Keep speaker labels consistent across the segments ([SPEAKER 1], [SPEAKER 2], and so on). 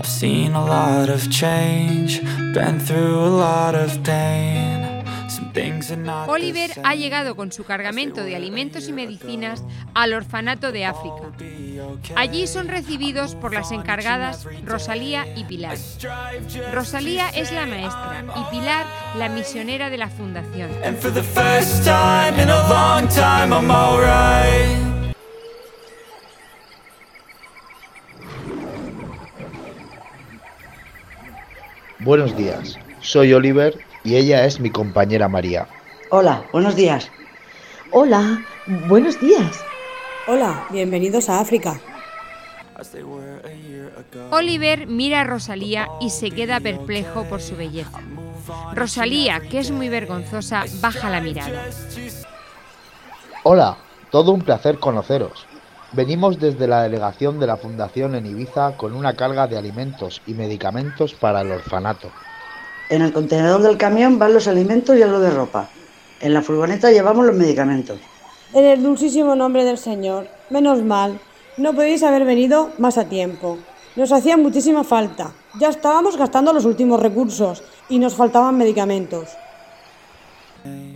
[SPEAKER 1] I've seen a lot of change, been through a lot of pain.
[SPEAKER 2] Oliver ha llegado con su cargamento de alimentos y medicinas al orfanato de África. Allí son recibidos por las encargadas Rosalía y Pilar. Rosalía es la maestra y Pilar la misionera de la fundación.
[SPEAKER 3] Buenos días, soy Oliver y ella es mi compañera María.
[SPEAKER 4] Hola, buenos días.
[SPEAKER 5] Hola, buenos días.
[SPEAKER 6] Hola, bienvenidos a África.
[SPEAKER 2] Oliver mira a Rosalía y se queda perplejo por su belleza. Rosalía, que es muy vergonzosa, baja la mirada.
[SPEAKER 3] Hola, todo un placer conoceros. Venimos desde la delegación de la Fundación en Ibiza con una carga de alimentos y medicamentos para el orfanato.
[SPEAKER 4] En el contenedor del camión van los alimentos y algo de ropa. En la furgoneta llevamos los medicamentos.
[SPEAKER 6] En el dulcísimo nombre del Señor, menos mal, no podéis haber venido más a tiempo. Nos hacía muchísima falta. Ya estábamos gastando los últimos recursos y nos faltaban medicamentos.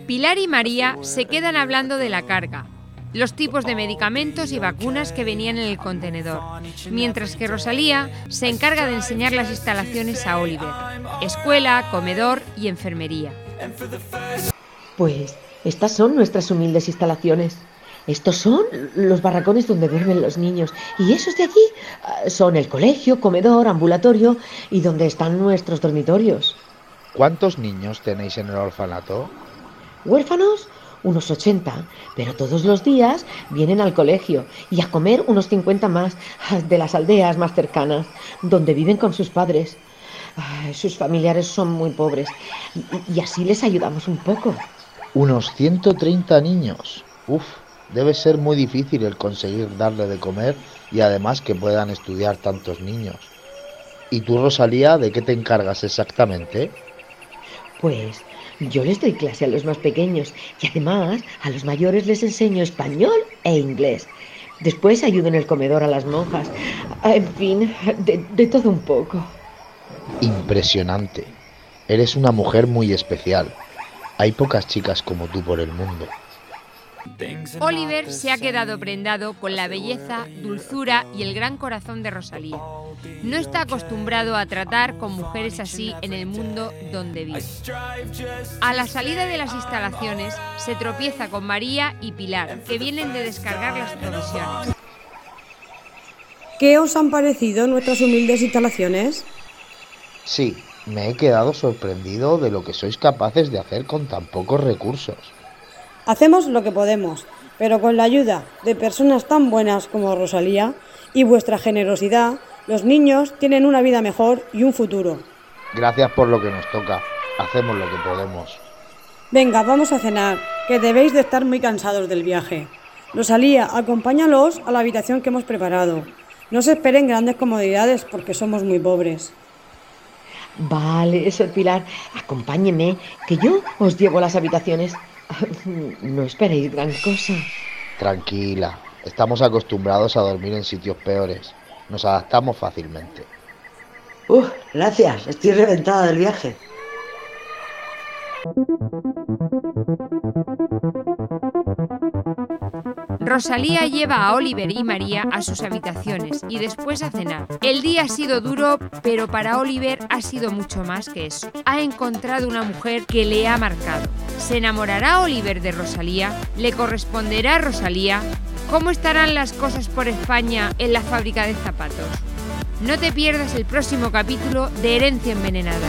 [SPEAKER 2] Pilar y María se quedan hablando de la carga, los tipos de medicamentos y vacunas que venían en el contenedor, mientras que Rosalía se encarga de enseñar las instalaciones a Oliver, escuela, comedor y enfermería.
[SPEAKER 5] Pues estas son nuestras humildes instalaciones. Estos son los barracones donde duermen los niños. Y esos de aquí ah, son el colegio, comedor, ambulatorio y donde están nuestros dormitorios.
[SPEAKER 3] ¿Cuántos niños tenéis en el orfanato?
[SPEAKER 5] ¿Huérfanos? Unos 80, pero todos los días vienen al colegio y a comer unos 50 más de las aldeas más cercanas, donde viven con sus padres. sus familiares son muy pobres y, así les ayudamos un poco.
[SPEAKER 3] Unos 130 niños. Uf, debe ser muy difícil el conseguir darle de comer y además que puedan estudiar tantos niños. ¿Y tú, Rosalía, de qué te encargas exactamente?
[SPEAKER 5] Pues yo les doy clase a los más pequeños y además a los mayores les enseño español e inglés. Después ayudo en el comedor a las monjas. En fin, de, de todo un poco.
[SPEAKER 3] Impresionante. Eres una mujer muy especial. Hay pocas chicas como tú por el mundo.
[SPEAKER 2] Oliver se ha quedado prendado con la belleza, dulzura y el gran corazón de Rosalía. No está acostumbrado a tratar con mujeres así en el mundo donde vive. A la salida de las instalaciones se tropieza con María y Pilar, que vienen de descargar las provisiones.
[SPEAKER 6] ¿Qué os han parecido nuestras humildes instalaciones?
[SPEAKER 3] Sí, me he quedado sorprendido de lo que sois capaces de hacer con tan pocos recursos.
[SPEAKER 6] Hacemos lo que podemos, pero con la ayuda de personas tan buenas como Rosalía y vuestra generosidad, los niños tienen una vida mejor y un futuro.
[SPEAKER 3] Gracias por lo que nos toca. Hacemos lo que podemos.
[SPEAKER 6] Venga, vamos a cenar, que debéis de estar muy cansados del viaje. Rosalía, acompáñalos a la habitación que hemos preparado. No se esperen grandes comodidades porque somos muy pobres.
[SPEAKER 5] Vale, eso Pilar. Acompáñeme, que yo os llevo a las habitaciones. No esperéis gran cosa.
[SPEAKER 3] Tranquila, estamos acostumbrados a dormir en sitios peores. Nos adaptamos fácilmente.
[SPEAKER 4] Uf, gracias, estoy reventada del viaje.
[SPEAKER 2] Rosalía lleva a Oliver y María a sus habitaciones y después a cenar. El día ha sido duro, pero para Oliver ha sido mucho más que eso. Ha encontrado una mujer que le ha marcado. ¿Se enamorará Oliver de Rosalía? ¿Le corresponderá Rosalía? ¿Cómo estarán las cosas por España en la fábrica de zapatos? No te pierdas el próximo capítulo de Herencia Envenenada.